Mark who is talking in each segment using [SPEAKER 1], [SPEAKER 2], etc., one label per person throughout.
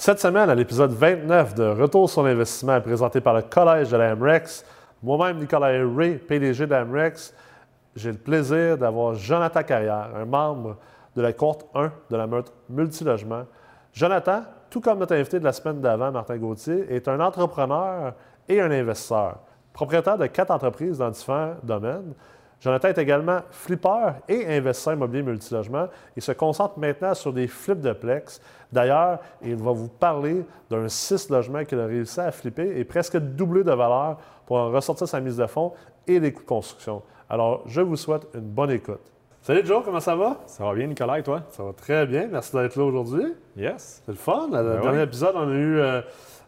[SPEAKER 1] Cette semaine, à l'épisode 29 de Retour sur l'investissement présenté par le Collège de la MREX, moi-même, Nicolas Ray, PDG de la MREX, j'ai le plaisir d'avoir Jonathan Carrière, un membre de la cohorte 1 de la meute multilogement. Jonathan, tout comme notre invité de la semaine d'avant, Martin Gauthier, est un entrepreneur et un investisseur. Propriétaire de quatre entreprises dans différents domaines, Jonathan est également flipper et investisseur immobilier multilogement. Il se concentre maintenant sur des flips de plex. D'ailleurs, il va vous parler d'un 6 logements qu'il a réussi à flipper et presque doubler de valeur pour en ressortir sa mise de fonds et les coûts de construction. Alors, je vous souhaite une bonne écoute. Salut Joe, comment ça va?
[SPEAKER 2] Ça va bien, Nicolas, et toi?
[SPEAKER 1] Ça va très bien. Merci d'être là aujourd'hui.
[SPEAKER 2] Yes.
[SPEAKER 1] C'est le fun. Dans le
[SPEAKER 2] Ben
[SPEAKER 1] dernier
[SPEAKER 2] oui.
[SPEAKER 1] épisode, on a eu euh,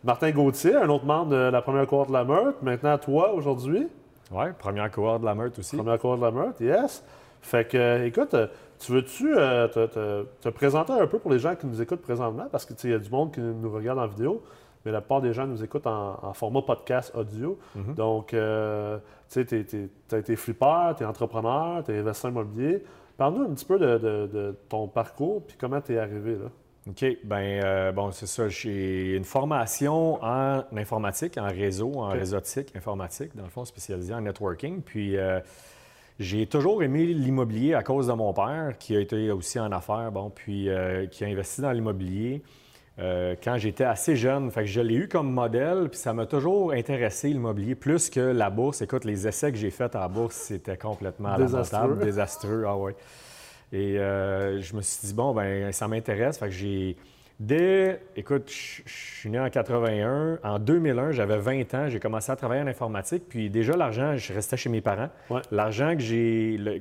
[SPEAKER 1] Martin Gauthier, un autre membre de la première cohorte de la Meurthe. Maintenant, toi, aujourd'hui?
[SPEAKER 2] Oui, première cohorte de la meute aussi.
[SPEAKER 1] Première cohorte de la Meurthe, yes. Fait que, euh, écoute, euh, tu veux-tu euh, te, te- te présenter un peu pour les gens qui nous écoutent présentement? Parce que, tu sais, il y a du monde qui nous regarde en vidéo, mais la plupart des gens nous écoutent en, en format podcast audio.
[SPEAKER 2] Mhm.
[SPEAKER 1] Donc, euh, tu sais, tu as été flipper, tu es entrepreneur, tu es investisseur immobilier. Parle-nous un petit peu de, de- de ton parcours puis comment tu es arrivé là.
[SPEAKER 2] OK, ben euh, bon, c'est ça. J'ai une formation en informatique, en réseau, en réseautique, informatique, dans le fond, spécialisé en networking. Puis euh, j'ai toujours aimé l'immobilier à cause de mon père, qui a été aussi en affaires, bon, puis euh, qui a investi dans l'immobilier. euh, quand j'étais assez jeune, fait que je l'ai eu comme modèle, puis ça m'a toujours intéressé l'immobilier plus que la bourse. Écoute, les essais que j'ai faits à la bourse, c'était complètement
[SPEAKER 1] Désastreux.
[SPEAKER 2] désastreux. Ah ouais. Et euh, je me suis dit, bon, ben ça m'intéresse. Fait que j'ai. Dès. Écoute, je suis né en 81. En 2001, j'avais 20 ans. J'ai commencé à travailler en informatique. Puis déjà, l'argent, je restais chez mes parents.
[SPEAKER 1] Ouais.
[SPEAKER 2] L'argent que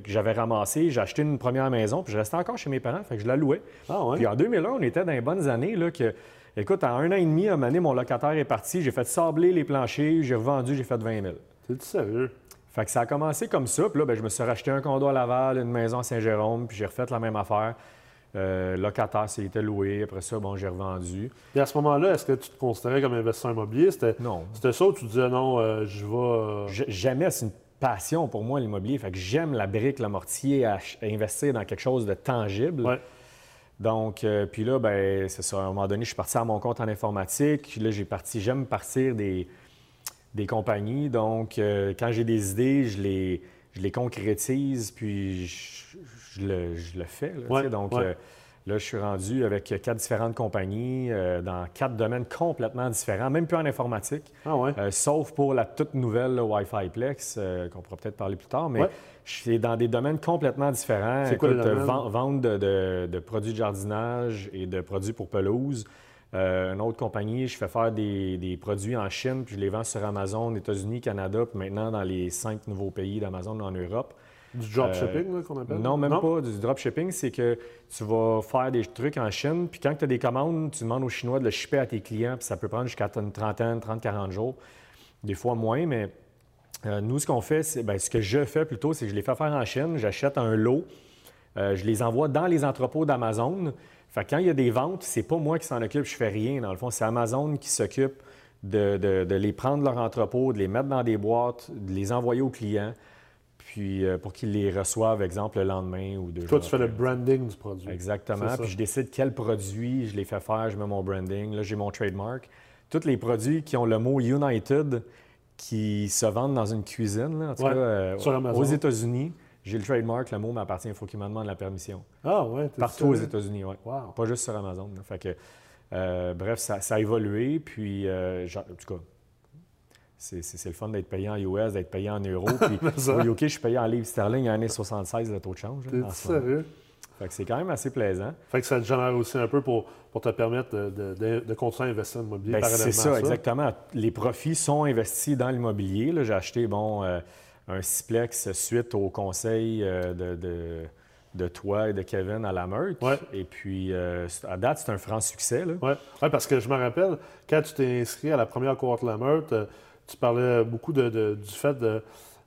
[SPEAKER 2] j'avais ramassé, j'ai acheté une première maison. Puis je restais encore chez mes parents. Fait que je la louais.
[SPEAKER 1] Ah ouais?
[SPEAKER 2] Puis en 2001, on était dans les bonnes années. Là, que, écoute, en un an et demi, à un moment donné, mon locataire est parti. J'ai fait sabler les planchers. J'ai revendu. J'ai fait 20 000.
[SPEAKER 1] T'es-tu sérieux?
[SPEAKER 2] Fait que ça a commencé comme ça. Puis là, ben, je me suis racheté un condo à Laval, une maison à Saint-Jérôme, puis j'ai refait la même affaire. Euh, locataire, c'était loué. Après ça, bon, j'ai revendu.
[SPEAKER 1] Et à ce moment-là, est-ce que tu te considérais comme investisseur immobilier? C'était,
[SPEAKER 2] Non.
[SPEAKER 1] c'était ça ou tu disais non, euh, je vais. euh,
[SPEAKER 2] Jamais, c'est une passion pour moi, l'immobilier. Fait que j'aime la brique, le mortier, à, investir dans quelque chose de tangible.
[SPEAKER 1] Ouais.
[SPEAKER 2] Donc, puis là, ben, c'est ça. À un moment donné, je suis parti à mon compte en informatique. Là, j'ai parti, j'aime partir des, des compagnies. Donc, euh, quand j'ai des idées, je les, je les concrétise, puis je, je le, je le fais. là,
[SPEAKER 1] Ouais.
[SPEAKER 2] Donc,
[SPEAKER 1] ouais.
[SPEAKER 2] euh, là, je suis rendu avec quatre différentes compagnies euh, dans quatre domaines complètement différents, même plus en informatique.
[SPEAKER 1] Ah ouais?
[SPEAKER 2] Sauf pour la toute nouvelle là, Wi-Fi Plex, qu'on pourra peut-être parler plus tard, mais je suis dans des domaines complètement différents.
[SPEAKER 1] C'est quoi
[SPEAKER 2] Écoute, vente de, de- de produits de jardinage et de produits pour pelouse. Euh, une autre compagnie, je fais faire des, des produits en Chine, puis je les vends sur Amazon, États-Unis, Canada, puis maintenant dans les cinq nouveaux pays d'Amazon en Europe.
[SPEAKER 1] Du dropshipping là, qu'on appelle?
[SPEAKER 2] Non, même pas du dropshipping, c'est que tu vas faire des trucs en Chine, puis quand tu as des commandes, tu demandes aux Chinois de le shipper à tes clients, puis ça peut prendre jusqu'à une trentaine, 30-40 jours, des fois moins, mais euh, nous, ce qu'on fait, c'est, ben, ce que je fais plutôt, c'est que je les fais faire en Chine, j'achète un lot, euh, je les envoie dans les entrepôts d'Amazon. Fait que quand il y a des ventes, c'est pas moi qui s'en occupe, je fais rien. Dans le fond, c'est Amazon qui s'occupe de, de- de les prendre leur entrepôt, de les mettre dans des boîtes, de les envoyer aux clients, puis euh, pour qu'ils les reçoivent, exemple, le lendemain ou deux
[SPEAKER 1] Toi,
[SPEAKER 2] jours
[SPEAKER 1] tu fais le branding du produit.
[SPEAKER 2] Exactement. Puis je décide quel produit je les fais faire, je mets mon branding. Là, j'ai mon trademark. Tous les produits qui ont le mot United qui se vendent dans une cuisine, là, en tout
[SPEAKER 1] Ouais,
[SPEAKER 2] cas, euh, aux États-unis, j'ai le trademark, le mot m'appartient, il faut qu'ils me demandent la permission.
[SPEAKER 1] Ah ouais?
[SPEAKER 2] Partout aux? États-Unis, oui.
[SPEAKER 1] Wow.
[SPEAKER 2] Pas juste sur Amazon. Fait que, euh, bref, ça, ça a évolué. Puis, euh, en tout cas, c'est le fun d'être payé en US, d'être payé en euros. Puis, au UK, je suis payé en livres sterling à 1,76 le taux de change. là,
[SPEAKER 1] T'es
[SPEAKER 2] en
[SPEAKER 1] sérieux?
[SPEAKER 2] Fait que c'est quand même assez plaisant.
[SPEAKER 1] Fait que ça te génère aussi un peu pour, pour te permettre de, de- de- de continuer à investir en immobilier
[SPEAKER 2] Ben,
[SPEAKER 1] parallèlement
[SPEAKER 2] c'est ça, exactement. Les profits sont investis dans l'immobilier. là. J'ai acheté bon, euh, un Ciplex suite au conseil euh, de, de, de toi et de Kevin à la meute.
[SPEAKER 1] Ouais.
[SPEAKER 2] Et puis, euh, à date, c'est un franc succès.
[SPEAKER 1] Oui, parce que je me rappelle, quand tu t'es inscrit à la première cohorte La Meurthe, euh, tu parlais beaucoup de, de- du fait de.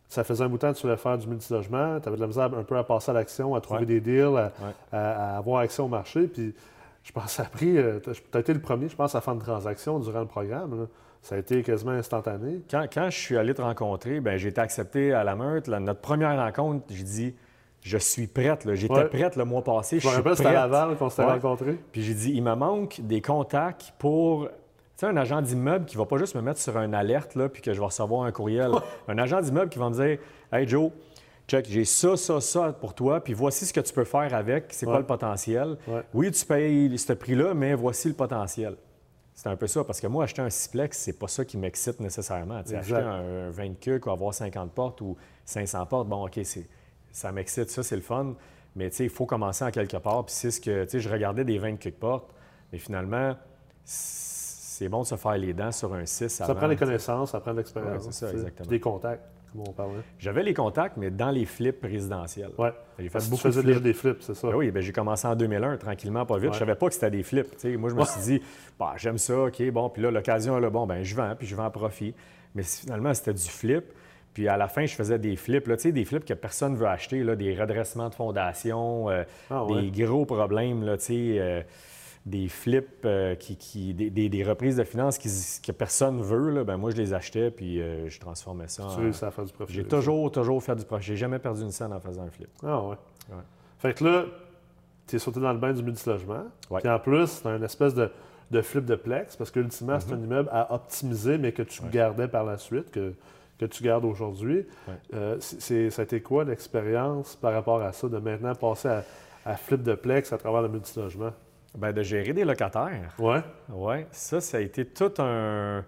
[SPEAKER 1] Ça faisait un bout de temps que tu voulais faire du multilogement, tu avais de la misère un peu à passer à l'action, à trouver
[SPEAKER 2] Ouais.
[SPEAKER 1] des deals, à,
[SPEAKER 2] Ouais.
[SPEAKER 1] à- à avoir accès au marché. Puis je pense que ça a pris. Tu as été le premier, je pense, à faire une transaction durant le programme. là. Ça a été quasiment instantané.
[SPEAKER 2] Quand, quand je suis allé te rencontrer, ben, j'ai été accepté à la meute. Notre première rencontre, j'ai dit je suis prête. là. J'étais
[SPEAKER 1] Ouais.
[SPEAKER 2] prête le mois passé.
[SPEAKER 1] Je me
[SPEAKER 2] suis
[SPEAKER 1] rappelle, c'était à. Laval qu'on s'était
[SPEAKER 2] Ouais.
[SPEAKER 1] rencontrés.
[SPEAKER 2] Puis j'ai dit, il me manque des contacts pour. Tu sais, un agent d'immeuble qui va pas juste me mettre sur une alerte, là, puis que je vais recevoir un courriel. un agent d'immeuble qui va me dire Hey Joe, check, j'ai ça, ça, ça pour toi, puis voici ce que tu peux faire avec, c'est quoi
[SPEAKER 1] Ouais.
[SPEAKER 2] le potentiel. Oui, tu payes ce prix-là, mais voici le potentiel. C'est un peu ça, parce que moi, acheter un sixplex, c'est pas ça qui m'excite nécessairement. Acheter un, un 20 cucs ou avoir 50 portes ou 500 portes, bon, OK, ça m'excite, ça, c'est le fun. Mais tu sais, il faut commencer en quelque part. Puis c'est ce que, tu sais, je regardais des 20 cucs portes, mais finalement, c'est bon de se faire les dents sur un 6
[SPEAKER 1] Ça
[SPEAKER 2] avant.
[SPEAKER 1] prend des connaissances, ça prend de l'expérience.
[SPEAKER 2] Ouais,
[SPEAKER 1] Des contacts, on.
[SPEAKER 2] J'avais les contacts, mais dans les flips résidentiels.
[SPEAKER 1] Ouais.
[SPEAKER 2] J'ai fait
[SPEAKER 1] tu
[SPEAKER 2] beaucoup de flips.
[SPEAKER 1] déjà des flips, c'est ça?
[SPEAKER 2] Ben oui, ben j'ai commencé en 2001, tranquillement, pas vite.
[SPEAKER 1] Ouais.
[SPEAKER 2] Je savais pas que c'était des flips. tu sais. Moi, je me suis dit, bah, j'aime ça, OK, bon. Puis là, l'occasion, là, bon, ben je vends, puis je vends à profit. Mais finalement, c'était du flip. Puis à la fin, je faisais des flips, là, tu sais, des flips que personne ne veut acheter, là, des redressements de fondation, euh,
[SPEAKER 1] Ah ouais.
[SPEAKER 2] des gros problèmes, là, euh, des flips, euh, qui, qui- des, des- des reprises de finances qui- que personne veut. Là, ben moi, je les achetais, puis euh, je transformais ça en...
[SPEAKER 1] Tu réussis à faire du profit.
[SPEAKER 2] J'ai
[SPEAKER 1] ça.
[SPEAKER 2] toujours, toujours fait du profit. J'ai jamais perdu une scène en faisant un flip.
[SPEAKER 1] Ah ouais.
[SPEAKER 2] Ouais.
[SPEAKER 1] Fait que là, tu es sauté dans le bain du multilogement.
[SPEAKER 2] Ouais.
[SPEAKER 1] Puis en plus, tu as une espèce de, de flip de plex, parce qu'ultimement,
[SPEAKER 2] Mhm.
[SPEAKER 1] c'est un immeuble à optimiser, mais que tu gardais par la suite, que, que tu gardes aujourd'hui.
[SPEAKER 2] Ouais.
[SPEAKER 1] Euh, c'est- c'est- ça a été quoi l'expérience par rapport à ça, de maintenant passer à, à flip de plex à travers le multilogement?
[SPEAKER 2] Ben, de gérer des locataires.
[SPEAKER 1] Ouais.
[SPEAKER 2] Oui, ça, ça a été tout un,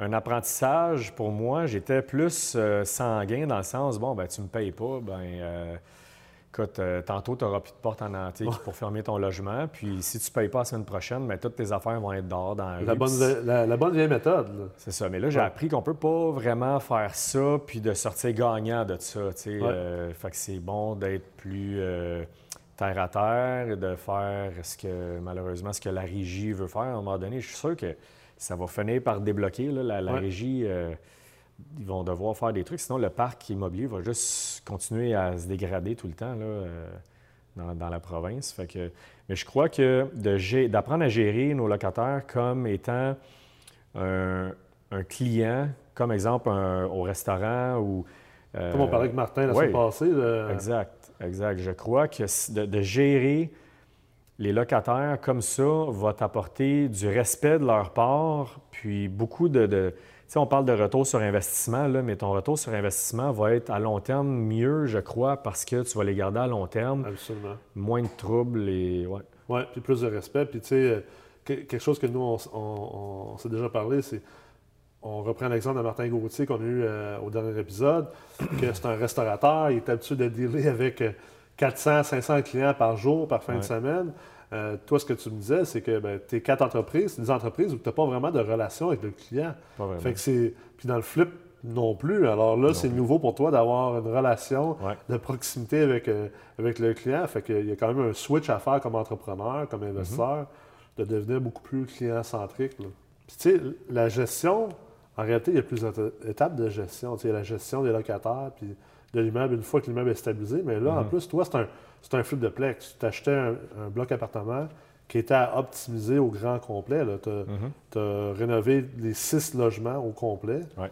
[SPEAKER 2] un apprentissage pour moi. J'étais plus euh, sanguin dans le sens, bon, ben tu me payes pas, ben euh, écoute, euh, tantôt, tu n'auras plus de porte en antique pour fermer ton logement. Puis si tu ne payes pas la semaine prochaine, ben toutes tes affaires vont être dehors dans la
[SPEAKER 1] La
[SPEAKER 2] rue.
[SPEAKER 1] bonne, la, la bonne vieille méthode.
[SPEAKER 2] c'est ça. Mais là, j'ai
[SPEAKER 1] Ouais.
[SPEAKER 2] appris qu'on peut pas vraiment faire ça puis de sortir gagnant de ça. tu sais.
[SPEAKER 1] Ouais.
[SPEAKER 2] Euh, fait que c'est bon d'être plus euh, terre à terre de faire ce que, malheureusement, ce que la régie veut faire. À un moment donné, je suis sûr que ça va finir par débloquer. là. La, la
[SPEAKER 1] Ouais.
[SPEAKER 2] régie, euh, ils vont devoir faire des trucs. Sinon, le parc immobilier va juste continuer à se dégrader tout le temps là, euh, dans, dans la province. Fait que, mais je crois que d'apprendre à gérer nos locataires comme étant un, un client, comme exemple un- au restaurant ou. Euh,
[SPEAKER 1] Comme on parlait avec Martin la semaine passée.
[SPEAKER 2] Exact, exact. Je crois que de, de gérer les locataires comme ça va t'apporter du respect de leur part, puis beaucoup de... de- tu sais, on parle de retour sur investissement, là, mais ton retour sur investissement va être à long terme mieux, je crois, parce que tu vas les garder à long terme,
[SPEAKER 1] Absolument.
[SPEAKER 2] moins de troubles et... Ouais.
[SPEAKER 1] Oui, puis plus de respect. Puis, tu sais, euh, que- quelque chose que nous, on, s- on- on s'est déjà parlé, c'est. On reprend l'exemple de Martin Gauthier qu'on a eu euh, au dernier épisode, que c'est un restaurateur, il est habitué de dealer avec euh, 400, 500 clients par jour, par fin de semaine. Euh, toi, ce que tu me disais, c'est que ben, tes quatre entreprises, c'est des entreprises où tu n'as pas vraiment de relation avec le client. Fait que c'est. Puis dans le flip, non plus. Alors là, c'est nouveau pour toi d'avoir une relation
[SPEAKER 2] Ouais.
[SPEAKER 1] de proximité avec, euh, avec le client. Fait qu'il y a quand même un switch à faire comme entrepreneur, comme investisseur, de devenir beaucoup plus client-centrique. Puis tu sais, la gestion, en réalité, il y a plusieurs éta- étapes de gestion. Tu sais, il y a la gestion des locataires, puis de l'immeuble une fois que l'immeuble est stabilisé. Mais là, en plus, toi, c'est un, c'est un flip de plex. Tu t'achetais un, un bloc appartement qui était à optimiser au grand complet. Tu as, rénové les six logements au complet.
[SPEAKER 2] Ouais.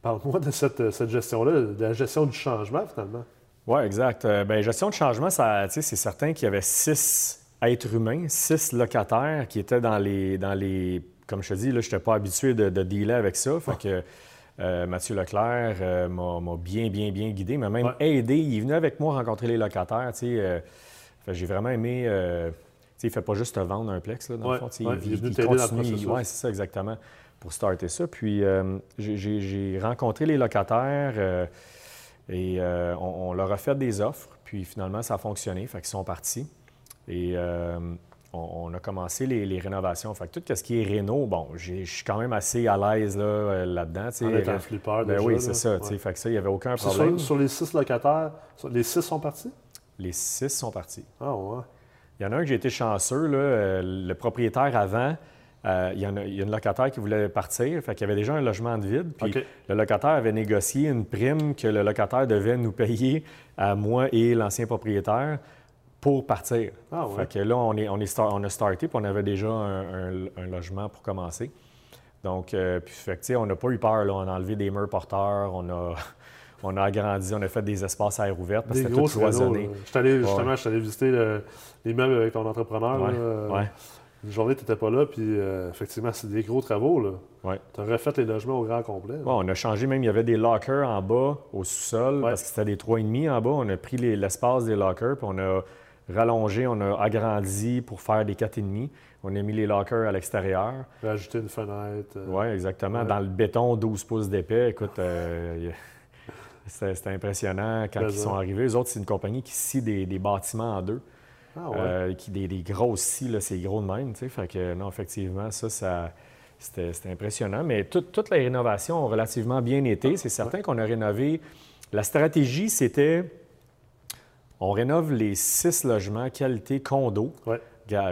[SPEAKER 1] Parle-moi de cette, cette gestion-là, de la gestion du changement, finalement.
[SPEAKER 2] Oui, exact. Euh, ben, gestion de changement, c'est certain qu'il y avait six êtres humains, six locataires qui étaient dans les. Dans les comme je te dis, là, je n'étais pas habitué de, de dealer avec ça. Fait que euh, Mathieu Leclerc euh, m'a bien, bien, bien guidé, m'a même
[SPEAKER 1] Ouais.
[SPEAKER 2] aidé. Il est venu avec moi rencontrer les locataires. euh, J'ai vraiment aimé. euh, il ne fait pas juste te vendre un plex, là, dans
[SPEAKER 1] Ouais,
[SPEAKER 2] le fond.
[SPEAKER 1] ouais,
[SPEAKER 2] il,
[SPEAKER 1] il
[SPEAKER 2] continue. Ouais, c'est ça, exactement, pour starter ça. Puis, j'ai- rencontré les locataires. et on, on leur a fait des offres, puis finalement, ça a fonctionné, fait qu'ils sont partis. Et euh, on, a commencé les, les rénovations. Fait que tout ce qui est réno, bon, je suis quand même assez à l'aise là, euh, là-dedans.
[SPEAKER 1] En étant flipper,
[SPEAKER 2] Ben
[SPEAKER 1] déjà,
[SPEAKER 2] oui,
[SPEAKER 1] là.
[SPEAKER 2] c'est ça.
[SPEAKER 1] Ouais.
[SPEAKER 2] Fait que ça, il n'y avait aucun problème.
[SPEAKER 1] Sur, sur les six locataires, les six sont partis?
[SPEAKER 2] Les six sont partis.
[SPEAKER 1] Ah ouais.
[SPEAKER 2] Il y en a un que j'ai été chanceux, là, euh, le propriétaire avant, euh, il, y en a, il y a une locataire qui voulait partir, fait qu'il y avait déjà un logement de vide. Puis le locataire avait négocié une prime que le locataire devait nous payer à moi et l'ancien propriétaire pour partir.
[SPEAKER 1] Ah ouais.
[SPEAKER 2] Fait que là, on, est, on, est star- on a starté, puis on avait déjà un, un- un logement pour commencer. Donc, euh, puis, fait que, on n'a pas eu peur. Là. On a enlevé des murs porteurs, on a, On a agrandi, on a fait des espaces à air ouvert parce que c'était tout cloisonné.
[SPEAKER 1] Je suis allé, justement,
[SPEAKER 2] Ouais.
[SPEAKER 1] je suis allé visiter le- l'immeuble avec ton entrepreneur.
[SPEAKER 2] Ouais,
[SPEAKER 1] là,
[SPEAKER 2] ouais.
[SPEAKER 1] Une journée, tu n'étais pas là, puis euh, effectivement, c'est des gros travaux. Là.
[SPEAKER 2] Ouais.
[SPEAKER 1] Tu as refait les logements au grand complet.
[SPEAKER 2] on a changé même, il y avait des lockers en bas au sous-sol parce que c'était des 3,5 en bas. On a pris les- l'espace des lockers, puis on a rallongé, on a agrandi pour faire des 4,5. On a mis les lockers à l'extérieur.
[SPEAKER 1] Rajouter une fenêtre. euh,
[SPEAKER 2] Oui, exactement.
[SPEAKER 1] Ouais.
[SPEAKER 2] Dans le béton, 12 pouces d'épais. Écoute, euh, c'était impressionnant quand
[SPEAKER 1] Très
[SPEAKER 2] ils sont arrivés. Eux autres, c'est une compagnie qui scie des, des bâtiments en deux.
[SPEAKER 1] Ah ouais.
[SPEAKER 2] Euh, qui, des, des grosses scies, c'est gros de même. tu sais. Fait que non, effectivement, ça, ça c'était impressionnant. Mais tout- toutes les rénovations ont relativement bien été. C'est certain qu'on a rénové. La stratégie, c'était on rénove les six logements qualité condo,
[SPEAKER 1] Ouais.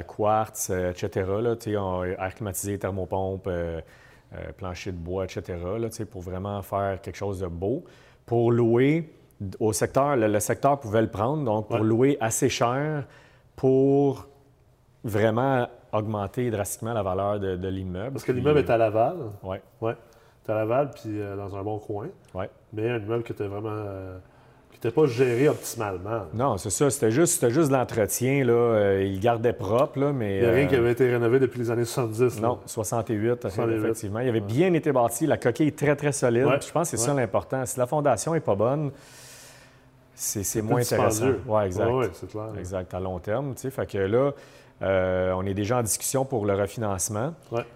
[SPEAKER 2] quartz, euh, etc. Là, on- air climatisé, thermopompe, euh, euh, plancher de bois, etc. Là, pour vraiment faire quelque chose de beau. Pour louer au secteur, le, le secteur pouvait le prendre, donc pour
[SPEAKER 1] Ouais.
[SPEAKER 2] louer assez cher pour vraiment augmenter drastiquement la valeur de, de l'immeuble.
[SPEAKER 1] Parce que l'immeuble est à Laval.
[SPEAKER 2] Oui,
[SPEAKER 1] Ouais. Tu à Laval, puis euh, dans un bon coin.
[SPEAKER 2] oui.
[SPEAKER 1] Mais un immeuble qui était vraiment. Qui n'était pas géré optimalement.
[SPEAKER 2] Non, c'est ça. C'était juste, c'était juste l'entretien. Là. Euh, il gardait propre, là, mais...
[SPEAKER 1] Il n'y a rien
[SPEAKER 2] euh,
[SPEAKER 1] qui avait été rénové depuis les années 70. là.
[SPEAKER 2] Non, 68,
[SPEAKER 1] 68.
[SPEAKER 2] effectivement. Il avait bien été bâti. La coquille est très, très solide.
[SPEAKER 1] Ouais,
[SPEAKER 2] Je pense que c'est ça l'important. Si la fondation n'est pas bonne, c'est c'est moins intéressant. Oui, exact.
[SPEAKER 1] C'est clair.
[SPEAKER 2] Exact, à long terme. tu sais. Fait que là, euh, on est déjà en discussion pour le refinancement.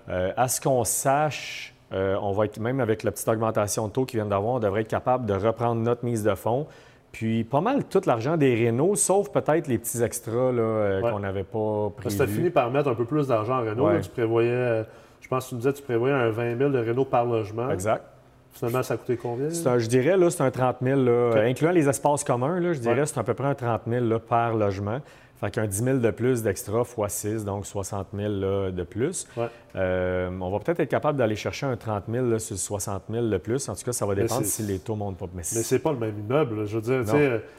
[SPEAKER 2] Euh, à ce qu'on sache, euh, on va être, même avec la petite augmentation de taux qu'ils viennent d'avoir, on devrait être capable de reprendre notre mise de fonds. Puis pas mal tout l'argent des rénaux, sauf peut-être les petits extras euh,
[SPEAKER 1] Ouais.
[SPEAKER 2] qu'on n'avait pas prévus.
[SPEAKER 1] que tu as fini par mettre un peu plus d'argent en Renault.
[SPEAKER 2] Ouais.
[SPEAKER 1] tu prévoyais, euh, je pense que tu nous disais, tu prévoyais un 20 000 de Renault par logement.
[SPEAKER 2] Exact.
[SPEAKER 1] Finalement, ça a coûté combien?
[SPEAKER 2] C'est un- je dirais, là, c'est un 30 000, là, incluant les espaces communs, là, je dirais,
[SPEAKER 1] Ouais.
[SPEAKER 2] c'est à peu près un 30 000 là, par logement. Fait qu'un 10 000 de plus d'extra fois 6, donc 60 000 là, de plus.
[SPEAKER 1] Ouais.
[SPEAKER 2] Euh, on va peut-être être capable d'aller chercher un 30 000 là, sur 60 000 de plus. En tout cas, ça va dépendre si les taux montent pas. Mais
[SPEAKER 1] Mais
[SPEAKER 2] c'est-
[SPEAKER 1] pas le même immeuble. là. Je veux dire,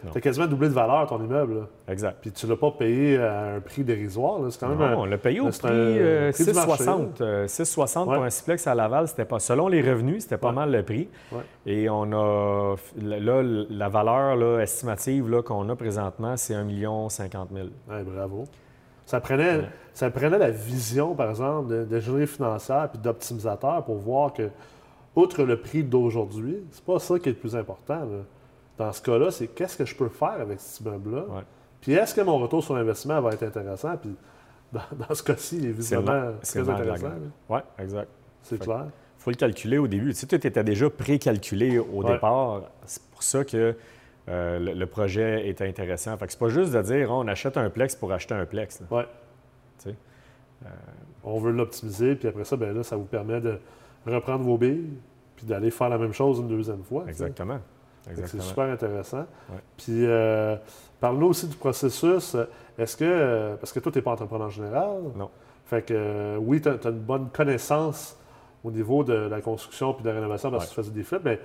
[SPEAKER 1] tu tu as quasiment doublé de valeur ton immeuble.
[SPEAKER 2] exact.
[SPEAKER 1] Puis tu l'as pas payé à un prix dérisoire. C'est quand même
[SPEAKER 2] Non,
[SPEAKER 1] un-
[SPEAKER 2] on l'a payé au prix, euh,
[SPEAKER 1] prix du marché,
[SPEAKER 2] 6,60. Euh, 6,60
[SPEAKER 1] Ouais.
[SPEAKER 2] pour un siplex à Laval, c'était pas. Selon les revenus, c'était pas
[SPEAKER 1] Ouais.
[SPEAKER 2] mal le prix. Et on a. Là, la valeur estimative qu'on a présentement, c'est 1 50 000.
[SPEAKER 1] Ouais, bravo. Ça prenait,
[SPEAKER 2] Ouais.
[SPEAKER 1] ça prenait la vision, par exemple, de- d'ingénierie financière puis d'optimisateur pour voir que, outre le prix d'aujourd'hui, c'est pas ça qui est le plus important. là. Dans ce cas-là, c'est qu'est-ce que je peux faire avec cet immeuble-là?
[SPEAKER 2] Ouais.
[SPEAKER 1] Puis est-ce que mon retour sur investissement va être intéressant? Puis dans, dans ce cas-ci, il est
[SPEAKER 2] C'est
[SPEAKER 1] visiblement très
[SPEAKER 2] de
[SPEAKER 1] intéressant.
[SPEAKER 2] Oui, exact.
[SPEAKER 1] C'est clair.
[SPEAKER 2] Il faut le calculer au début. Tu sais, tout était déjà pré-calculé au
[SPEAKER 1] Ouais.
[SPEAKER 2] départ. C'est pour ça que euh, le, le projet est intéressant. Fait que c'est pas juste de dire on achète un plex pour acheter un plex. Tu sais.
[SPEAKER 1] On veut l'optimiser, puis après ça, ben là, ça vous permet de reprendre vos billes, puis d'aller faire la même chose une deuxième fois.
[SPEAKER 2] Exactement.
[SPEAKER 1] C'est super intéressant.
[SPEAKER 2] Ouais.
[SPEAKER 1] Puis, euh, parle-nous aussi du processus. Est-ce que, euh, parce que toi, tu n'es pas entrepreneur général.
[SPEAKER 2] Non.
[SPEAKER 1] Fait que, euh, oui, tu as, une bonne connaissance au niveau de la construction puis de la rénovation parce que tu faisais des flips, mais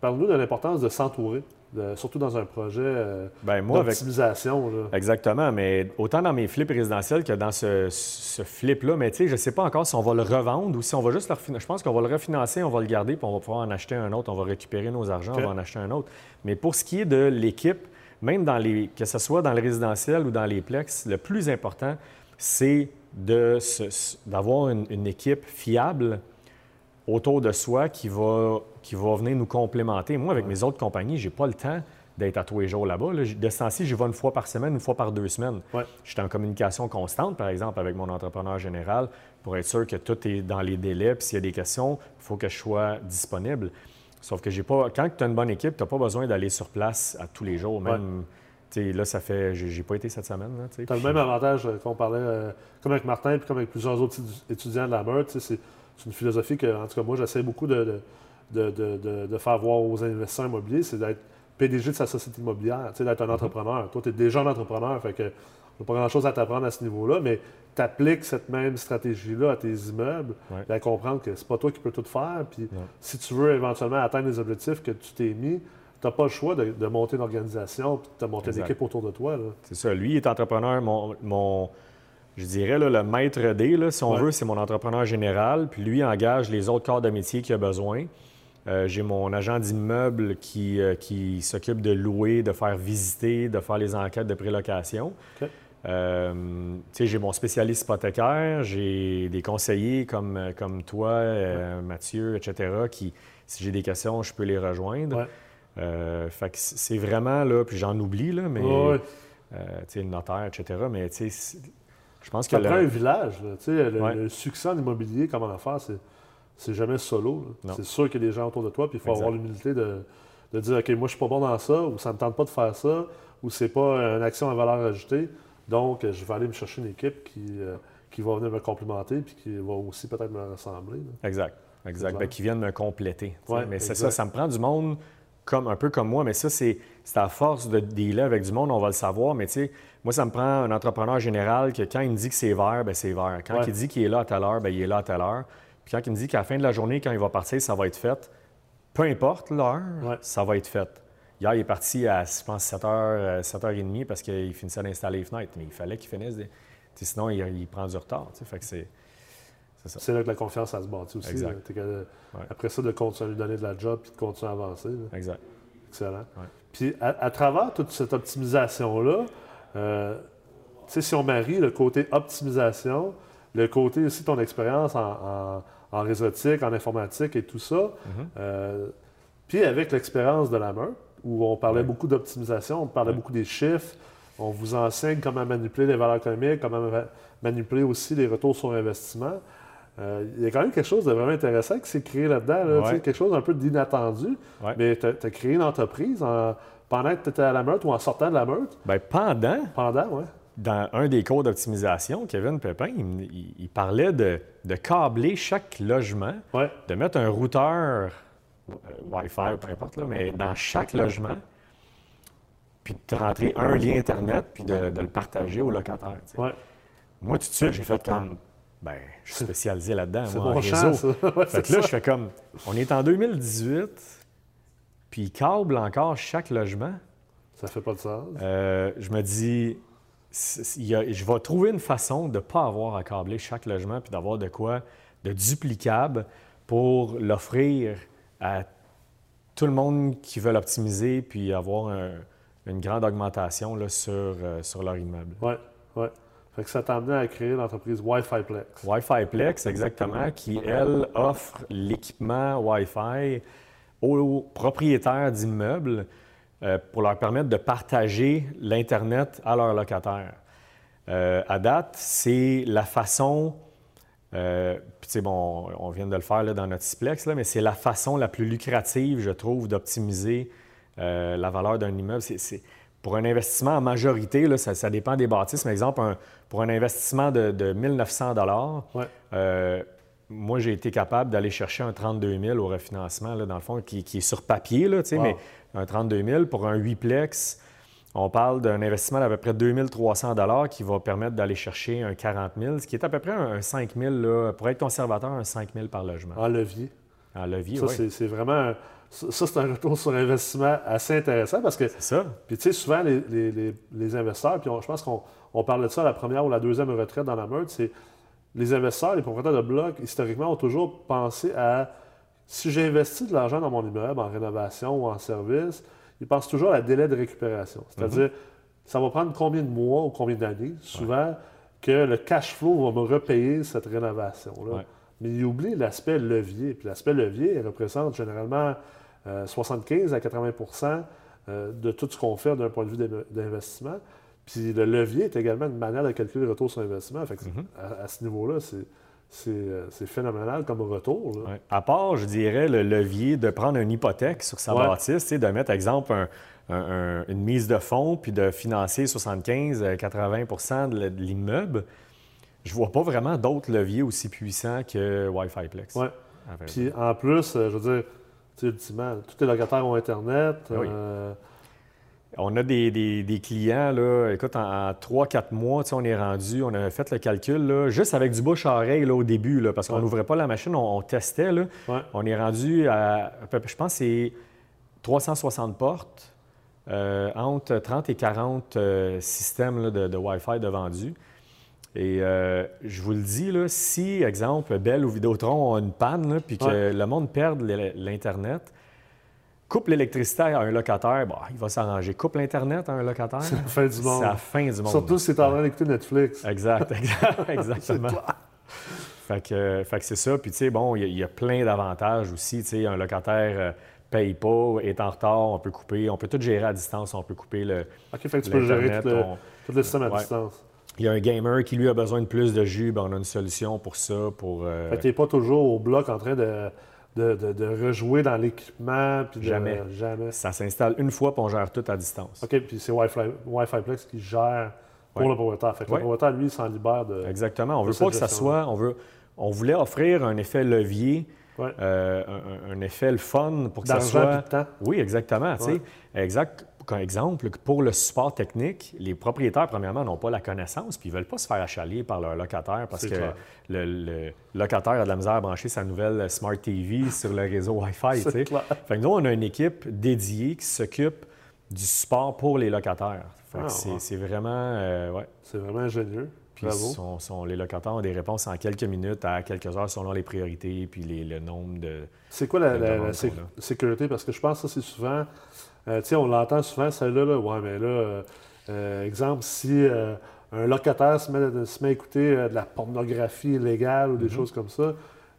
[SPEAKER 1] parle-nous de l'importance de s'entourer, de- surtout dans un projet euh,
[SPEAKER 2] Ben, moi, avec
[SPEAKER 1] d'optimisation. là.
[SPEAKER 2] Exactement, mais autant dans mes flips résidentiels que dans ce, ce flip-là, mais tu sais, je ne sais pas encore si on va le revendre ou si on va juste le refinancer. Je pense qu'on va le refinancer, on va le garder, puis on va pouvoir en acheter un autre, on va récupérer nos argents,
[SPEAKER 1] OK.
[SPEAKER 2] on va en acheter un autre. Mais pour ce qui est de l'équipe, même dans les, que ce soit dans le résidentiel ou dans les plex, le plus important, c'est d'avoir une, une équipe fiable autour de soi qui va, qui va venir nous complémenter. Moi, avec mes autres compagnies, j'ai pas le temps d'être à tous les jours là-bas. Là. De ce temps-ci, j'y vais une fois par semaine, une fois par deux semaines.
[SPEAKER 1] Ouais.
[SPEAKER 2] Je suis en communication constante, par exemple, avec mon entrepreneur général pour être sûr que tout est dans les délais. Puis s'il y a des questions, il faut que je sois disponible. Sauf que j'ai pas. Quand tu as une bonne équipe, tu n'as pas besoin d'aller sur place à tous les jours. Même, là, ça fait. J'ai pas été cette semaine. tu
[SPEAKER 1] as le même avantage euh, qu'on parlait, euh, comme avec Martin puis comme avec plusieurs autres étu- étudiants de la sais, C'est c'est une philosophie que, en tout cas, moi, j'essaie beaucoup de, de, de- de- de- faire voir aux investisseurs immobiliers, c'est d'être PDG de sa société immobilière, tu sais, d'être un entrepreneur. Toi, tu es déjà un entrepreneur, fait que n'a pas grand-chose à t'apprendre à ce niveau-là, mais tu appliques cette même stratégie-là à tes immeubles,
[SPEAKER 2] Ouais.
[SPEAKER 1] et à comprendre que c'est pas toi qui peux tout faire. Puis si tu veux éventuellement atteindre les objectifs que tu t'es mis, tu n'as pas le choix de, de monter une organisation puis de monter une équipe autour de toi.
[SPEAKER 2] C'est ça. Lui il est entrepreneur. Mon, mon- je dirais, là, le maître D, là, si on
[SPEAKER 1] Ouais.
[SPEAKER 2] veut, c'est mon entrepreneur général. Puis lui engage les autres corps de métier qu'il a besoin. Euh, j'ai mon agent d'immeuble qui, euh, qui s'occupe de louer, de faire visiter, de faire les enquêtes de prélocation. Euh, j'ai mon spécialiste hypothécaire, j'ai des conseillers comme, comme toi, Mathieu, etc., qui, si j'ai des questions, je peux les rejoindre.
[SPEAKER 1] Ouais.
[SPEAKER 2] Fait que c'est vraiment là, puis j'en oublie, là, mais
[SPEAKER 1] Ouais, ouais.
[SPEAKER 2] tu sais, le notaire, etc. Mais tu sais, c'est- je pense que
[SPEAKER 1] Ça prend
[SPEAKER 2] le-
[SPEAKER 1] un village. là. Tu sais, Le, le succès en immobilier, comme en affaires, c'est, c'est jamais solo. C'est sûr qu'il y a des gens autour de toi, puis il faut
[SPEAKER 2] Exact.
[SPEAKER 1] avoir l'humilité de, de dire OK, moi, je suis pas bon dans ça, ou ça me tente pas de faire ça, ou c'est pas une action à valeur ajoutée. Donc, je vais aller me chercher une équipe qui, euh, qui va venir me complimenter, puis qui va aussi peut-être me ressembler. là.
[SPEAKER 2] Exact, exact. Ben, qui viennent me compléter.
[SPEAKER 1] Ouais,
[SPEAKER 2] mais c'est ça, ça me prend du monde comme, un peu comme moi, mais ça, c'est c'est à force de dealer avec du monde, on va le savoir. Mais tu sais, moi, ça me prend un entrepreneur général que quand il me dit que c'est vert, ben c'est vert. Quand
[SPEAKER 1] Ouais.
[SPEAKER 2] il dit qu'il est là à telle heure, ben il est là à telle heure. Puis quand il me dit qu'à la fin de la journée, quand il va partir, ça va être fait, peu importe l'heure,
[SPEAKER 1] Ouais.
[SPEAKER 2] ça va être fait. Hier, il est parti à, je pense, 7h, 7h30 parce qu'il finissait d'installer les fenêtres. Mais il fallait qu'il finisse. des- Sinon, il, il prend du retard. Fait que c'est
[SPEAKER 1] là que la confiance, ça se bâtit aussi.
[SPEAKER 2] Exact.
[SPEAKER 1] que-
[SPEAKER 2] Ouais.
[SPEAKER 1] Après ça, de continuer à lui donner de la job, puis de continuer à avancer. là.
[SPEAKER 2] Exact.
[SPEAKER 1] Excellent.
[SPEAKER 2] Ouais.
[SPEAKER 1] Puis à, à travers toute cette optimisation-là, euh, si on marie le côté optimisation, le côté aussi ton expérience en, en, en réseautique, en informatique et tout ça,
[SPEAKER 2] Mhm.
[SPEAKER 1] euh, puis avec l'expérience de la meute, où on parlait beaucoup d'optimisation, on parlait beaucoup des chiffres, on vous enseigne comment manipuler les valeurs économiques, comment ma- manipuler aussi les retours sur investissement. Euh, il y a quand même quelque chose de vraiment intéressant qui s'est créé là-dedans, là,
[SPEAKER 2] Ouais.
[SPEAKER 1] quelque chose un peu d'inattendu.
[SPEAKER 2] Ouais.
[SPEAKER 1] Mais tu as, créé une entreprise en- pendant que tu étais à la meute ou en sortant de la meute?
[SPEAKER 2] Ben, pendant,
[SPEAKER 1] Pendant, oui.
[SPEAKER 2] Dans un des cours d'optimisation, Kevin Pépin, il, me- il- il parlait de, de câbler chaque logement,
[SPEAKER 1] Ouais.
[SPEAKER 2] de mettre un routeur euh, Wi-Fi, peu importe, là, mais dans chaque logement, puis de rentrer un lien Internet, puis de, de le partager aux locataires. tu sais.
[SPEAKER 1] Ouais.
[SPEAKER 2] Moi, tout de suite, j'ai fait comme, ben, je suis spécialisé là-dedans, moi, en réseau.
[SPEAKER 1] Ouais,
[SPEAKER 2] Fait que là,
[SPEAKER 1] ça.
[SPEAKER 2] je fais comme, on est en 2018, puis il câble encore chaque logement.
[SPEAKER 1] Ça fait pas de sens.
[SPEAKER 2] Euh, je me dis, y a- je vais trouver une façon de ne pas avoir à câbler chaque logement puis d'avoir de quoi de duplicable pour l'offrir à tout le monde qui veut l'optimiser puis avoir un- une grande augmentation là, sur, euh, sur leur immeuble.
[SPEAKER 1] Ouais, ouais. Fait que ça t'a amené à créer l'entreprise Wi-Fi Plex.
[SPEAKER 2] Wi-Fi Plex, exactement, qui, elle, offre l'équipement Wi-Fi aux propriétaires d'immeubles euh, pour leur permettre de partager l'Internet à leurs locataires. Euh, à date, c'est la façon, euh, puis tu sais, bon, on vient de le faire là, dans notre Ciplex, là, mais c'est la façon la plus lucrative, je trouve, d'optimiser euh, la valeur d'un immeuble. Pour un investissement en majorité, là, ça, ça dépend des bâtisses, mais exemple, un- pour un investissement de, de 1900
[SPEAKER 1] Ouais.
[SPEAKER 2] moi, j'ai été capable d'aller chercher un 32 000 au refinancement, là, dans le fond, qui, qui est sur papier, là, tu sais,
[SPEAKER 1] Wow.
[SPEAKER 2] mais un 32 000 pour un 8plex, on parle d'un investissement d'à peu près 2300 qui va permettre d'aller chercher un 40 000 ce qui est à peu près un 5 000 là, pour être conservateur, un 5 000 par logement.
[SPEAKER 1] En levier.
[SPEAKER 2] En levier,
[SPEAKER 1] Ça,
[SPEAKER 2] oui.
[SPEAKER 1] c'est- c'est vraiment. un- Ça, c'est un retour sur investissement assez intéressant parce que
[SPEAKER 2] C'est ça.
[SPEAKER 1] Puis tu sais, souvent, les, les- les- les investisseurs, puis on- je pense qu'on on parlait de ça à la première ou la deuxième retraite dans la meute, c'est les investisseurs, les propriétaires de blocs, historiquement, ont toujours pensé à si j'ai investi de l'argent dans mon immeuble en rénovation ou en service, ils pensent toujours à la délai de récupération. C'est-à-dire, ça va prendre combien de mois ou combien d'années, souvent, que le cash flow va me repayer cette rénovation-là.
[SPEAKER 2] Ouais.
[SPEAKER 1] Mais ils oublient l'aspect levier. Puis l'aspect levier il représente généralement euh, 75 à 80% euh, de tout ce qu'on fait d'un point de vue d'in- d'investissement. Puis le levier est également une manière de calculer le retour sur investissement. Fait que
[SPEAKER 2] Mhm.
[SPEAKER 1] à, à ce niveau-là, c'est- c'est euh, c'est phénoménal comme retour. là.
[SPEAKER 2] Ouais. À part, je dirais, le levier de prendre une hypothèque sur sa
[SPEAKER 1] Ouais.
[SPEAKER 2] bâtisse, de mettre, exemple, un- un- un- une mise de fonds puis de financer 75-80 de l- de l'immeuble, je vois pas vraiment d'autres leviers aussi puissants que Wi-Fi Plex. Dire.
[SPEAKER 1] Puis en plus, euh, je veux dire, ultimement, tous les locataires ont Internet.
[SPEAKER 2] Oui.
[SPEAKER 1] euh,
[SPEAKER 2] On a des, des- des clients, là, écoute, en, 3-4 mois, on est rendu, on a fait le calcul, là, juste avec du bouche-à-oreille là, au début, là, parce qu'on
[SPEAKER 1] Ouais.
[SPEAKER 2] n'ouvrait pas la machine, on, on testait. Là,
[SPEAKER 1] ouais.
[SPEAKER 2] On est rendu à, à je pense, c'est 360 portes, euh, entre 30 et 40 euh, systèmes là, de, de Wi-Fi de vendus. Et euh, je vous le dis, là, si, exemple, Bell ou Vidéotron ont une panne, là, puis que
[SPEAKER 1] Ouais.
[SPEAKER 2] le monde perd l'Internet, coupe l'électricité à un locataire, bah, il va s'arranger. Coupe l'Internet à un locataire,
[SPEAKER 1] C'est la fin du monde.
[SPEAKER 2] c'est la fin du monde.
[SPEAKER 1] Surtout si tu es en train d'écouter Netflix.
[SPEAKER 2] Exact, exact, exactement. fait que, c'est ça. Puis, tu sais, bon, il y a- il y, a plein d'avantages aussi. Tu sais, un locataire euh, paye pas, est en retard, on peut couper, on peut tout gérer à distance, on peut couper le.
[SPEAKER 1] OK, fait que tu peux gérer tout le,
[SPEAKER 2] on-
[SPEAKER 1] tout le système à
[SPEAKER 2] Ouais.
[SPEAKER 1] distance.
[SPEAKER 2] Il y a un gamer qui, lui, a besoin de plus de jus, ben, on a une solution pour ça, pour... euh,
[SPEAKER 1] Fait que tu n'es pas toujours au bloc en train de, de, de- de rejouer dans l'équipement. puis de-
[SPEAKER 2] Jamais.
[SPEAKER 1] Jamais.
[SPEAKER 2] Ça s'installe une fois, puis on gère tout à distance.
[SPEAKER 1] OK, puis c'est Wi-Fi, Wi-Fi Plex qui gère pour
[SPEAKER 2] Ouais.
[SPEAKER 1] le propriétaire. Fait que
[SPEAKER 2] Ouais.
[SPEAKER 1] le propriétaire, lui, il s'en libère de.
[SPEAKER 2] Exactement. On veut pas que ça soit... On, veut, on voulait offrir un effet levier,
[SPEAKER 1] Ouais.
[SPEAKER 2] euh, un, effet le fun pour que ça soit...
[SPEAKER 1] temps.
[SPEAKER 2] Oui, exactement. tu sais.
[SPEAKER 1] Ouais.
[SPEAKER 2] Exact. Comme exemple, pour le support technique, les propriétaires, premièrement, n'ont pas la connaissance, puis ils ne veulent pas se faire achalier par leur locataire parce que le, le locataire a de la misère à brancher sa nouvelle Smart TV sur le réseau Wi-Fi. Fait que nous, on a une équipe dédiée qui s'occupe du support pour les locataires. Fait que
[SPEAKER 1] Ah,
[SPEAKER 2] c'est
[SPEAKER 1] ouais.
[SPEAKER 2] vraiment. euh, ouais.
[SPEAKER 1] C'est vraiment ingénieux.
[SPEAKER 2] Puis
[SPEAKER 1] Bravo.
[SPEAKER 2] sont- sont- les locataires ont des réponses en quelques minutes à quelques heures selon les priorités puis les- le nombre de.
[SPEAKER 1] C'est quoi la, la- sécurité? Parce que je pense que ça, c'est souvent. Euh, on l'entend souvent, celle-là. Là, ouais, mais là, euh, euh, exemple, si un locataire se met, se met à écouter de la pornographie illégale ou
[SPEAKER 2] Mm-hmm.
[SPEAKER 1] des choses comme ça,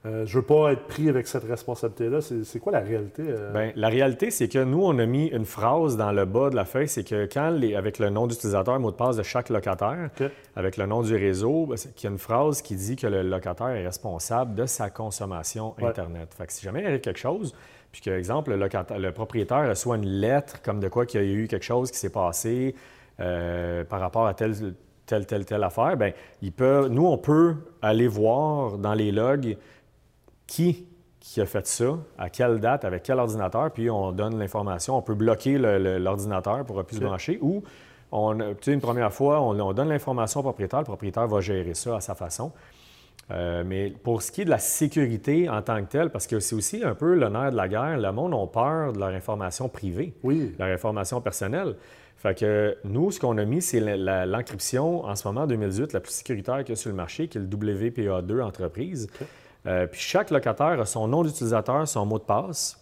[SPEAKER 1] euh, je veux pas être pris avec cette responsabilité-là. C'est quoi la réalité? euh?
[SPEAKER 2] Bien, la réalité, c'est que nous, on a mis une phrase dans le bas de la feuille, c'est que quand, les- avec le nom d'utilisateur, mot de passe de chaque locataire, avec le nom du réseau, ben, qu'il y a une phrase qui dit que le locataire est responsable de sa consommation
[SPEAKER 1] Ouais.
[SPEAKER 2] Internet. Fait que si jamais il y a quelque chose, puis que, exemple, le, locataire- le propriétaire reçoit une lettre comme de quoi qu'il y a eu quelque chose qui s'est passé euh, par rapport à telle, telle, telle, telle affaire, bien, il peut, nous, on peut aller voir dans les logs qui, qui a fait ça, à quelle date, avec quel ordinateur, puis on donne l'information. On peut bloquer l'ordinateur pour ne plus se
[SPEAKER 1] Ok.
[SPEAKER 2] brancher ou, on, une première fois, on, on donne l'information au propriétaire, le propriétaire va gérer ça à sa façon. Euh, mais pour ce qui est de la sécurité en tant que telle, parce que c'est aussi un peu le nerf de la guerre, le monde a peur de leur information privée
[SPEAKER 1] Oui.
[SPEAKER 2] leur information personnelle. Fait que nous, ce qu'on a mis, c'est l'encryption en ce moment, en 2018, la plus sécuritaire qu'il y a sur le marché, qui est le WPA2 entreprise. Euh, puis chaque locataire a son nom d'utilisateur, son mot de passe.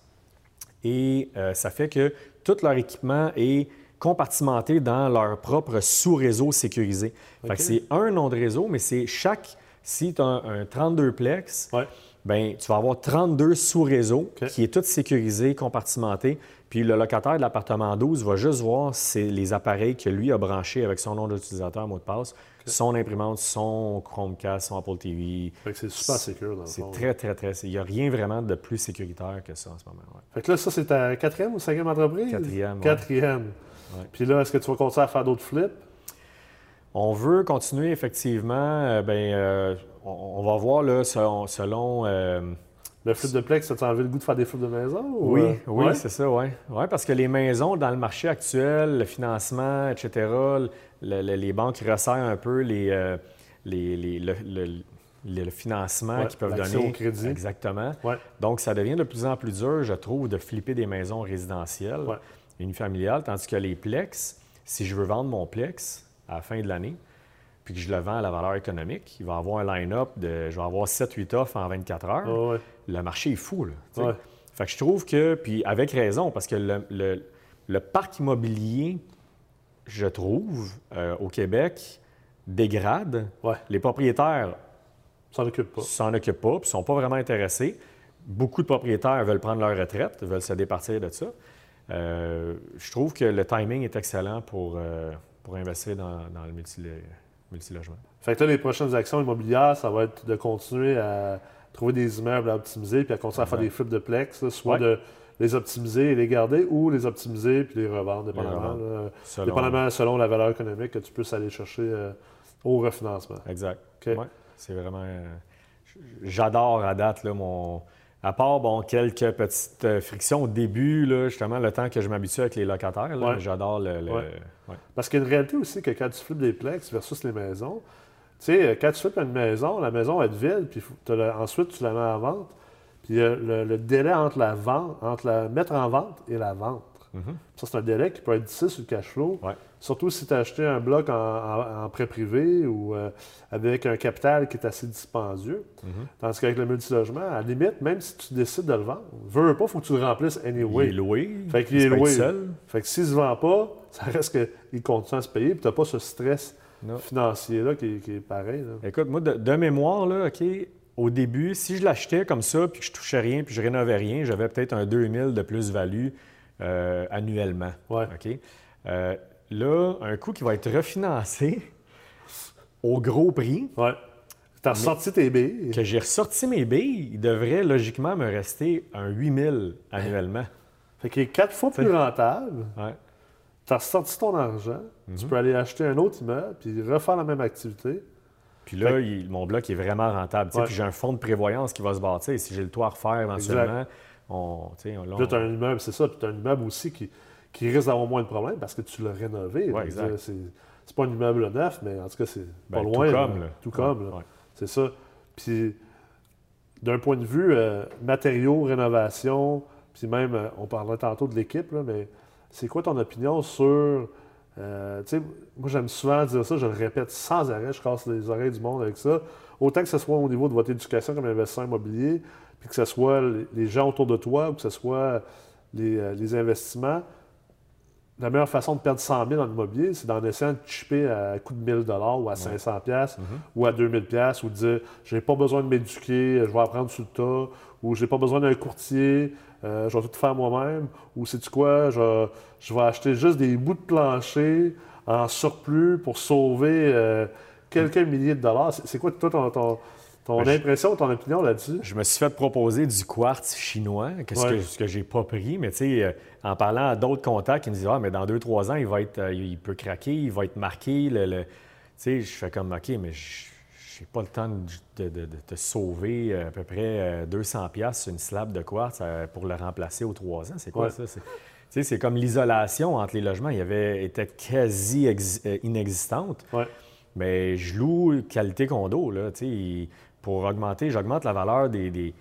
[SPEAKER 2] Et euh, ça fait que tout leur équipement est compartimenté dans leur propre sous-réseau sécurisé. Fait
[SPEAKER 1] OK.
[SPEAKER 2] que c'est un nom de réseau, mais c'est chaque. Si tu as un, un 32 plex,
[SPEAKER 1] Ouais.
[SPEAKER 2] ben, tu vas avoir 32 sous-réseaux qui est tout sécurisé, compartimenté. Puis le locataire de l'appartement 12 va juste voir les appareils que lui a branchés avec son nom d'utilisateur, mot de passe, son imprimante, son Chromecast, son Apple TV.
[SPEAKER 1] C'est super sécure dans le
[SPEAKER 2] C'est très, très, très. Il n'y a rien vraiment de plus sécuritaire que ça en ce moment. ouais.
[SPEAKER 1] Fait que là, ça, c'est ta quatrième ou cinquième entreprise?
[SPEAKER 2] Quatrième.
[SPEAKER 1] Quatrième.
[SPEAKER 2] Ouais.
[SPEAKER 1] Puis là, est-ce que tu vas continuer à faire d'autres flips?
[SPEAKER 2] On veut continuer effectivement. euh, ben, euh, on, on va voir là, selon. selon, euh,
[SPEAKER 1] Le flip de Plex, ça t'a enlevé le goût de faire des flips de maison? ou,
[SPEAKER 2] Oui, oui,
[SPEAKER 1] ouais?
[SPEAKER 2] c'est ça, oui. Ouais, parce que les maisons, dans le marché actuel, le financement, etc., le- le- les banques resserrent un peu les, euh, les- les- le, financement
[SPEAKER 1] Ouais,
[SPEAKER 2] qu'ils peuvent donner.
[SPEAKER 1] au crédit.
[SPEAKER 2] Exactement.
[SPEAKER 1] Ouais.
[SPEAKER 2] Donc, ça devient de plus en plus dur, je trouve, de flipper des maisons résidentielles,
[SPEAKER 1] Ouais.
[SPEAKER 2] unifamiliales, tandis que les plex, si je veux vendre mon plex à la fin de l'année, puis que je le vends à la valeur économique, il va avoir un line-up de, je vais avoir 7-8 offres en 24 heures le marché est fou. Là. Fait que je trouve que, puis avec raison, parce que le- le parc immobilier, je trouve, euh, au Québec, dégrade.
[SPEAKER 1] Ouais.
[SPEAKER 2] Les propriétaires
[SPEAKER 1] Ça occupe pas.
[SPEAKER 2] s'en occupent pas, puis sont pas vraiment intéressés. Beaucoup de propriétaires veulent prendre leur retraite, veulent se départir de ça. Euh, je trouve que le timing est excellent pour, euh, pour investir dans, dans le multi- multilogement.
[SPEAKER 1] Fait que là, les prochaines actions immobilières, ça va être de continuer à trouver des immeubles à optimiser puis à continuer à faire des flips de Plex, là, soit
[SPEAKER 2] Ouais.
[SPEAKER 1] de les optimiser et les garder ou les optimiser puis les revendre, dépendamment.
[SPEAKER 2] revendre.
[SPEAKER 1] là.
[SPEAKER 2] Selon-
[SPEAKER 1] Dépendamment selon la valeur économique que tu peux aller chercher euh, au refinancement.
[SPEAKER 2] Exact. Ouais, c'est vraiment. euh, J'adore à date, là, mon. À part, bon, quelques petites euh, frictions au début, là, justement, le temps que je m'habitue avec les locataires,
[SPEAKER 1] Ouais.
[SPEAKER 2] j'adore le. le-
[SPEAKER 1] Ouais.
[SPEAKER 2] ouais.
[SPEAKER 1] Parce qu'il y a une réalité aussi que quand tu flippes des Plex versus les maisons, tu sais, euh, quand tu flippes une maison, la maison va être vide, puis ensuite tu la mets en vente. Puis euh, le, le délai entre la vente, entre la mettre en vente et la vente, Ça, c'est un délai qui peut être difficile sur le cash flow.
[SPEAKER 2] Ouais.
[SPEAKER 1] Surtout si tu as acheté un bloc en, en- en prêt privé ou euh, avec un capital qui est assez dispendieux. Tandis qu'avec le multilogement, à la limite, même si tu décides de le vendre, veux, veux pas, il faut que tu le remplisses
[SPEAKER 2] Il
[SPEAKER 1] anyway.
[SPEAKER 2] est loué.
[SPEAKER 1] Fait qu'il
[SPEAKER 2] il
[SPEAKER 1] est loué.
[SPEAKER 2] seul.
[SPEAKER 1] Fait que s'il se vend pas, ça reste qu'il continue à se payer, puis tu n'as pas ce stress financier-là qui, est- qui est pareil. là.
[SPEAKER 2] Écoute, moi, de, de mémoire, là, OK, au début, si je l'achetais comme ça, puis que je touchais rien, puis je rénovais rien, j'avais peut-être un 2000 de plus-value euh, annuellement.
[SPEAKER 1] Ouais.
[SPEAKER 2] Euh, là, un coût qui va être refinancé au gros prix,
[SPEAKER 1] Ouais. Tu as sorti tes billes.
[SPEAKER 2] que j'ai ressorti mes billes, il devrait logiquement me rester un 8000 annuellement.
[SPEAKER 1] Fait qu'il est quatre fois plus rentable.
[SPEAKER 2] Ouais.
[SPEAKER 1] Tu as ressorti ton argent. Tu
[SPEAKER 2] Mhm.
[SPEAKER 1] peux aller acheter un autre immeuble puis refaire la même activité.
[SPEAKER 2] Puis là, il- mon bloc est vraiment rentable.
[SPEAKER 1] Ouais.
[SPEAKER 2] Puis j'ai un fonds de prévoyance qui va se bâtir. Si j'ai le toit à refaire éventuellement, on, on- là,
[SPEAKER 1] tu as un immeuble, c'est ça. Puis tu as un immeuble aussi qui, qui risque d'avoir moins de problèmes parce que tu l'as rénové. Dire, C'est c'est pas un immeuble neuf, mais en tout cas, c'est
[SPEAKER 2] Ben,
[SPEAKER 1] pas
[SPEAKER 2] tout
[SPEAKER 1] loin.
[SPEAKER 2] comme, là.
[SPEAKER 1] Tout comme. là.
[SPEAKER 2] Ouais.
[SPEAKER 1] C'est ça. Puis d'un point de vue euh, matériaux, rénovation, puis même, euh, on parlait tantôt de l'équipe, là, mais c'est quoi ton opinion sur. Euh, moi, j'aime souvent dire ça, je le répète sans arrêt, je casse les oreilles du monde avec ça. Autant que ce soit au niveau de votre éducation comme investisseur immobilier, puis que ce soit les, gens autour de toi ou que ce soit les, euh, les investissements, la meilleure façon de perdre 100 000 en immobilier, c'est d'en essayer de chipper à coût de 1000 ou à 500 pièces ou à 2000 pièces ou de dire j'ai pas besoin de m'éduquer, je vais apprendre sur le tas ou j'ai pas besoin d'un courtier, euh, je vais tout faire moi-même ou sais tu quoi, je, je vais acheter juste des bouts de plancher en surplus pour sauver euh, quelques milliers de dollars. C'est c'est quoi toi ton, ton, ton
[SPEAKER 2] Ben, je-
[SPEAKER 1] impression, ton opinion là-dessus?
[SPEAKER 2] Je me suis fait proposer du quartz chinois, que ce
[SPEAKER 1] Ouais.
[SPEAKER 2] que, j'ai pas pris, mais tu sais, euh, en parlant à d'autres contacts, ils me disent Ah, mais dans deux, trois ans, il va être, il peut craquer, il va être marqué. Le, le- Tu sais, je fais comme OK, mais je j'ai pas le temps de, de- de- de te sauver euh, à peu près euh, 200 pièces sur une slab de quartz euh, pour le remplacer aux trois ans. C'est quoi
[SPEAKER 1] Ouais.
[SPEAKER 2] ça? C'est- c'est comme l'isolation entre les logements. Il y avait, était quasi ex- euh, inexistante.
[SPEAKER 1] Ouais.
[SPEAKER 2] Mais je loue qualité condo, là, tu sais, il- pour augmenter, j'augmente la valeur des, des-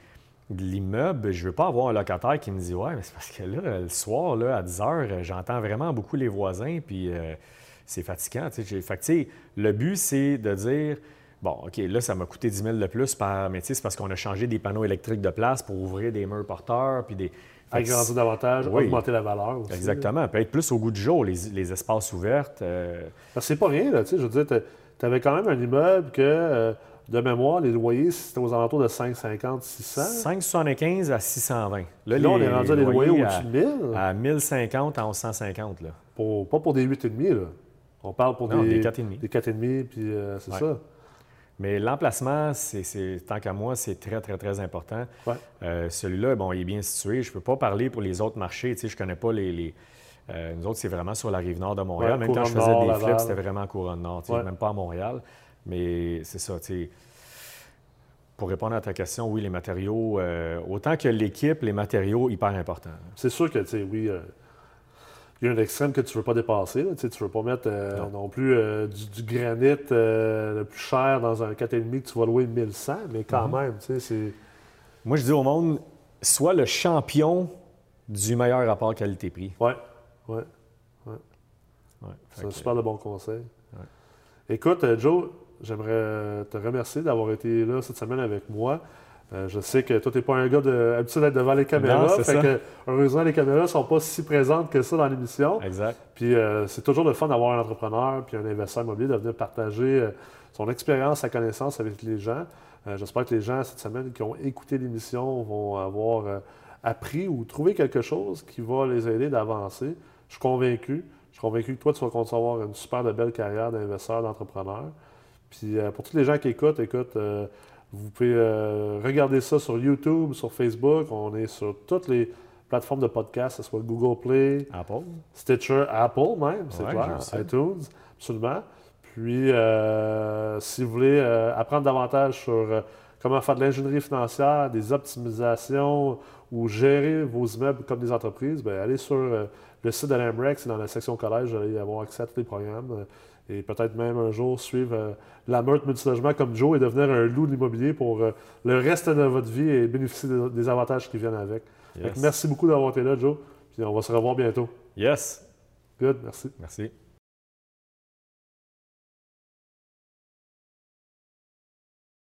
[SPEAKER 2] de l'immeuble. Je veux pas avoir un locataire qui me dit Ouais, mais c'est parce que là, le soir, là, à 10 heures, j'entends vraiment beaucoup les voisins, puis euh, c'est fatigant. Fait que, tu sais, le but, c'est de dire Bon, OK, là, ça m'a coûté 10 000 de plus par. Sais, c'est parce qu'on a changé des panneaux électriques de place pour ouvrir des murs porteurs, puis des.
[SPEAKER 1] Agrandir davantage,
[SPEAKER 2] Oui.
[SPEAKER 1] augmenter la valeur aussi.
[SPEAKER 2] Exactement. Peut être plus au goût du jour, les, les espaces ouverts. euh,
[SPEAKER 1] Parce que c'est pas rien, là, tu sais. Je veux dire, tu avais quand même un immeuble que, euh, de mémoire, les loyers, c'était aux alentours de 5,50, 600.
[SPEAKER 2] 5,75 à 620.
[SPEAKER 1] Là, on est rendu à des loyers
[SPEAKER 2] à,
[SPEAKER 1] au-dessus de 1000.
[SPEAKER 2] à 1050 à 1150. Là.
[SPEAKER 1] Pour- pas pour des 8,5, là. On parle pour
[SPEAKER 2] Non,
[SPEAKER 1] des,
[SPEAKER 2] des 4,5.
[SPEAKER 1] Des 4,5, puis euh, c'est
[SPEAKER 2] Ouais.
[SPEAKER 1] ça.
[SPEAKER 2] Mais l'emplacement, c'est, tant qu'à moi, c'est très, très, très important.
[SPEAKER 1] Ouais.
[SPEAKER 2] Euh, celui-là, bon, il est bien situé. Je ne peux pas parler pour les autres marchés. Tu sais, je ne connais pas les. les- euh, nous autres, c'est vraiment sur la rive nord de Montréal.
[SPEAKER 1] Ouais,
[SPEAKER 2] même quand je faisais
[SPEAKER 1] Nord,
[SPEAKER 2] des
[SPEAKER 1] Laval.
[SPEAKER 2] flips, c'était vraiment couronne nord. tu sais,
[SPEAKER 1] Ouais.
[SPEAKER 2] Même pas à Montréal. Mais c'est ça, tu sais. Pour répondre à ta question, oui, les matériaux, euh, autant que l'équipe, les matériaux, hyper importants.
[SPEAKER 1] C'est sûr que, tu sais, oui, il y a un extrême que tu ne veux pas dépasser. Là, tu ne veux pas mettre euh,
[SPEAKER 2] Non.
[SPEAKER 1] non. plus euh, du, du granit euh, le plus cher dans un 4,5 que tu vas louer 1100, mais quand
[SPEAKER 2] Mm-hmm.
[SPEAKER 1] même, tu sais, c'est...
[SPEAKER 2] Moi, je dis au monde, sois le champion du meilleur rapport qualité-prix.
[SPEAKER 1] Ouais, ouais.
[SPEAKER 2] Ouais, fait
[SPEAKER 1] C'est un super de bon conseil. Écoute, Joe, j'aimerais te remercier d'avoir été là cette semaine avec moi. Euh, je sais que toi, tu n'es pas un gars de, habitué d'être devant les caméras.
[SPEAKER 2] Non,
[SPEAKER 1] fait
[SPEAKER 2] ça.
[SPEAKER 1] que, heureusement, les caméras ne sont pas si présentes que ça dans l'émission.
[SPEAKER 2] Exact.
[SPEAKER 1] Puis euh, c'est toujours le fun d'avoir un entrepreneur puis un investisseur immobilier de venir partager euh, son expérience, sa connaissance avec les gens. J'espère que les gens cette semaine qui ont écouté l'émission vont avoir appris ou trouvé quelque chose qui va les aider d'avancer. Je suis convaincu. Je suis convaincu que toi, tu vas continuer à avoir une super de belle carrière d'investisseur, d'entrepreneur. Puis pour tous les gens qui écoutent, écoute, vous pouvez euh, regarder ça sur YouTube, sur Facebook. On est sur toutes les plateformes de podcast, que ce soit Google Play,
[SPEAKER 2] Apple.
[SPEAKER 1] Stitcher, Apple même, c'est
[SPEAKER 2] Ouais,
[SPEAKER 1] clair, iTunes, absolument. Puis, euh, si vous voulez euh, apprendre davantage sur comment faire de l'ingénierie financière, des optimisations ou gérer vos immeubles comme des entreprises, ben, allez sur le site de l'AMREX dans la section collège, vous allez avoir accès à tous les programmes. Et peut-être même un jour suivre euh, la meute multilogement comme Joe et devenir un loup de l'immobilier pour euh, le reste de votre vie et bénéficier des, des avantages qui viennent avec.
[SPEAKER 2] Yes.
[SPEAKER 1] merci beaucoup d'avoir été là, Joe. Puis on va se revoir bientôt.
[SPEAKER 2] Yes.
[SPEAKER 1] Good, merci.
[SPEAKER 2] Merci.